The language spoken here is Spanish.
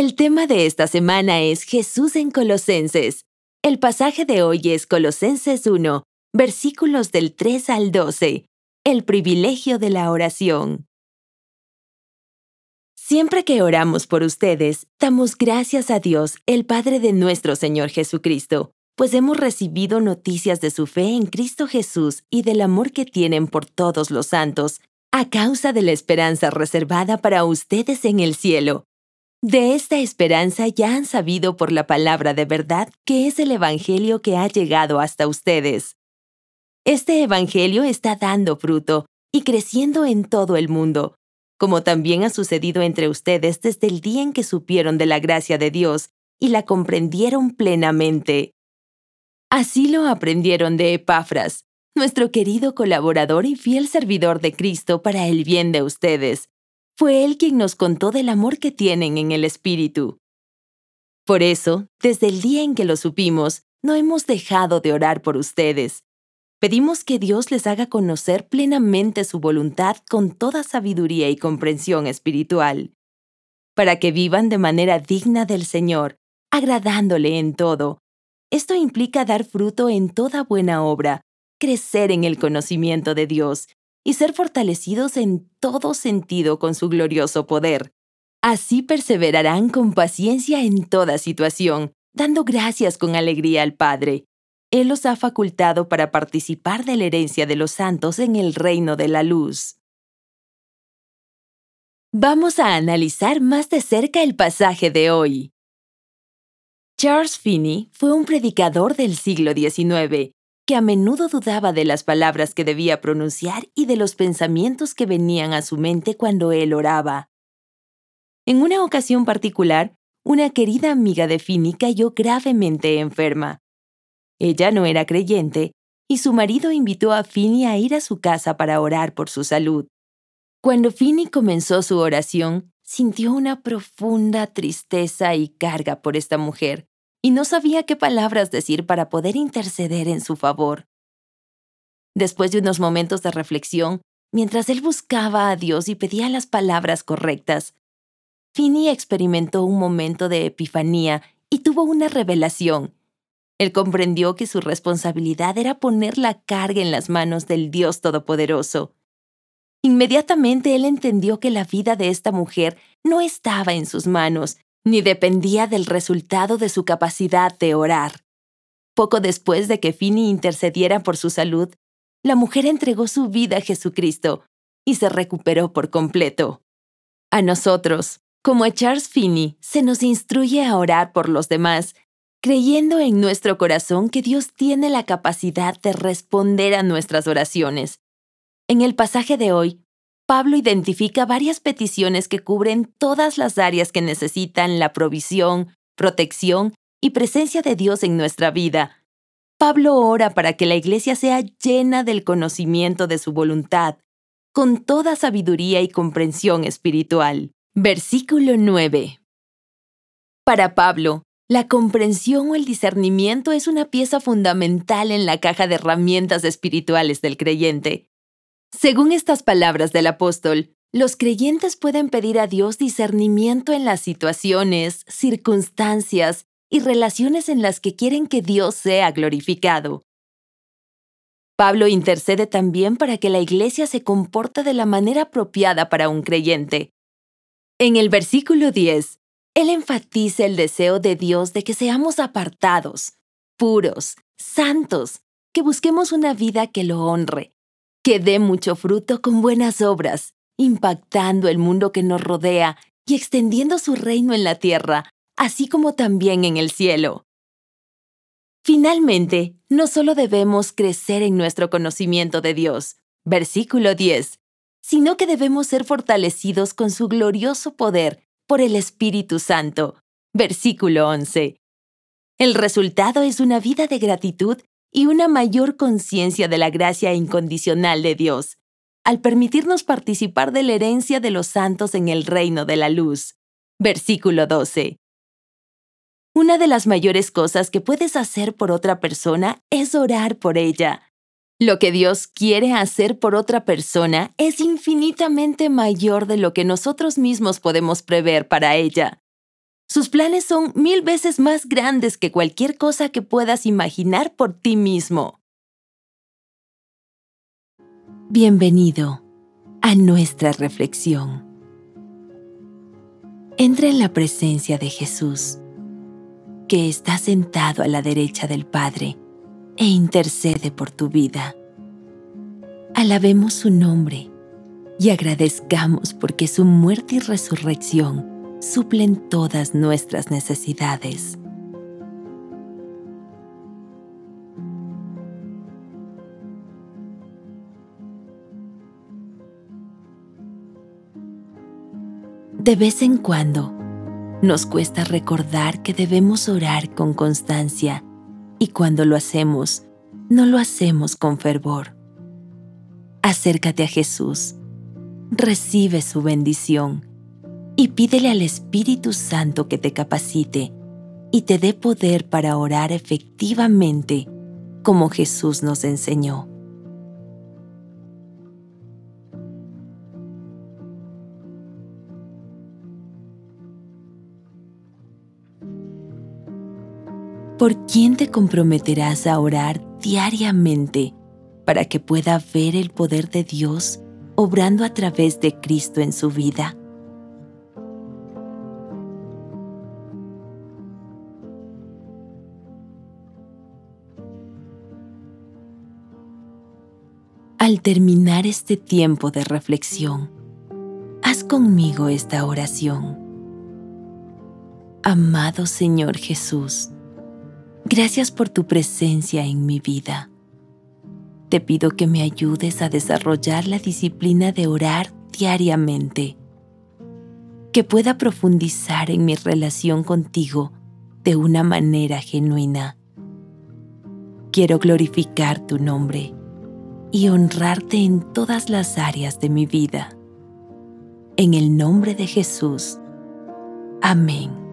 El tema de esta semana es Jesús en Colosenses. El pasaje de hoy es Colosenses 1, versículos del 3 al 12. El privilegio de la oración. Siempre que oramos por ustedes, damos gracias a Dios, el Padre de nuestro Señor Jesucristo, pues hemos recibido noticias de su fe en Cristo Jesús y del amor que tienen por todos los santos, a causa de la esperanza reservada para ustedes en el cielo. De esta esperanza ya han sabido por la palabra de verdad que es el Evangelio que ha llegado hasta ustedes. Este Evangelio está dando fruto y creciendo en todo el mundo, como también ha sucedido entre ustedes desde el día en que supieron de la gracia de Dios y la comprendieron plenamente. Así lo aprendieron de Epafras, nuestro querido colaborador y fiel servidor de Cristo para el bien de ustedes. Fue él quien nos contó del amor que tienen en el Espíritu. Por eso, desde el día en que lo supimos, no hemos dejado de orar por ustedes. Pedimos que Dios les haga conocer plenamente su voluntad con toda sabiduría y comprensión espiritual, para que vivan de manera digna del Señor, agradándole en todo. Esto implica dar fruto en toda buena obra, crecer en el conocimiento de Dios y ser fortalecidos en todo sentido con su glorioso poder. Así perseverarán con paciencia en toda situación, dando gracias con alegría al Padre él los ha facultado para participar de la herencia de los santos en el reino de la luz. Vamos a analizar más de cerca el pasaje de hoy. Charles Finney fue un predicador del siglo XIX que a menudo dudaba de las palabras que debía pronunciar y de los pensamientos que venían a su mente cuando él oraba. En una ocasión particular, una querida amiga de Finney cayó gravemente enferma. Ella no era creyente y su marido invitó a Finney a ir a su casa para orar por su salud. Cuando Finney comenzó su oración, sintió una profunda tristeza y carga por esta mujer, y no sabía qué palabras decir para poder interceder en su favor. Después de unos momentos de reflexión, mientras él buscaba a Dios y pedía las palabras correctas, Finney experimentó un momento de epifanía y tuvo una revelación él comprendió que su responsabilidad era poner la carga en las manos del Dios Todopoderoso. Inmediatamente él entendió que la vida de esta mujer no estaba en sus manos, ni dependía del resultado de su capacidad de orar. Poco después de que Finney intercediera por su salud, la mujer entregó su vida a Jesucristo y se recuperó por completo. A nosotros, como a Charles Finney, se nos instruye a orar por los demás creyendo en nuestro corazón que Dios tiene la capacidad de responder a nuestras oraciones. En el pasaje de hoy, Pablo identifica varias peticiones que cubren todas las áreas que necesitan la provisión, protección y presencia de Dios en nuestra vida. Pablo ora para que la iglesia sea llena del conocimiento de su voluntad, con toda sabiduría y comprensión espiritual. Versículo 9. Para Pablo, la comprensión o el discernimiento es una pieza fundamental en la caja de herramientas espirituales del creyente. Según estas palabras del apóstol, los creyentes pueden pedir a Dios discernimiento en las situaciones, circunstancias y relaciones en las que quieren que Dios sea glorificado. Pablo intercede también para que la iglesia se comporte de la manera apropiada para un creyente. En el versículo 10, él enfatiza el deseo de Dios de que seamos apartados, puros, santos, que busquemos una vida que lo honre, que dé mucho fruto con buenas obras, impactando el mundo que nos rodea y extendiendo su reino en la tierra, así como también en el cielo. Finalmente, no solo debemos crecer en nuestro conocimiento de Dios, versículo 10, sino que debemos ser fortalecidos con su glorioso poder por el Espíritu Santo. Versículo 11. El resultado es una vida de gratitud y una mayor conciencia de la gracia incondicional de Dios, al permitirnos participar de la herencia de los santos en el reino de la luz. Versículo 12. Una de las mayores cosas que puedes hacer por otra persona es orar por ella. Lo que Dios quiere hacer por otra persona es infinitamente mayor de lo que nosotros mismos podemos prever para ella. Sus planes son mil veces más grandes que cualquier cosa que puedas imaginar por ti mismo. Bienvenido a nuestra reflexión. Entra en la presencia de Jesús, que está sentado a la derecha del Padre e intercede por tu vida. Alabemos su nombre y agradezcamos porque su muerte y resurrección suplen todas nuestras necesidades. De vez en cuando, nos cuesta recordar que debemos orar con constancia y cuando lo hacemos, no lo hacemos con fervor. Acércate a Jesús, recibe su bendición y pídele al Espíritu Santo que te capacite y te dé poder para orar efectivamente como Jesús nos enseñó. ¿Por quién te comprometerás a orar diariamente para que pueda ver el poder de Dios obrando a través de Cristo en su vida? Al terminar este tiempo de reflexión, haz conmigo esta oración. Amado Señor Jesús, Gracias por tu presencia en mi vida. Te pido que me ayudes a desarrollar la disciplina de orar diariamente, que pueda profundizar en mi relación contigo de una manera genuina. Quiero glorificar tu nombre y honrarte en todas las áreas de mi vida. En el nombre de Jesús. Amén.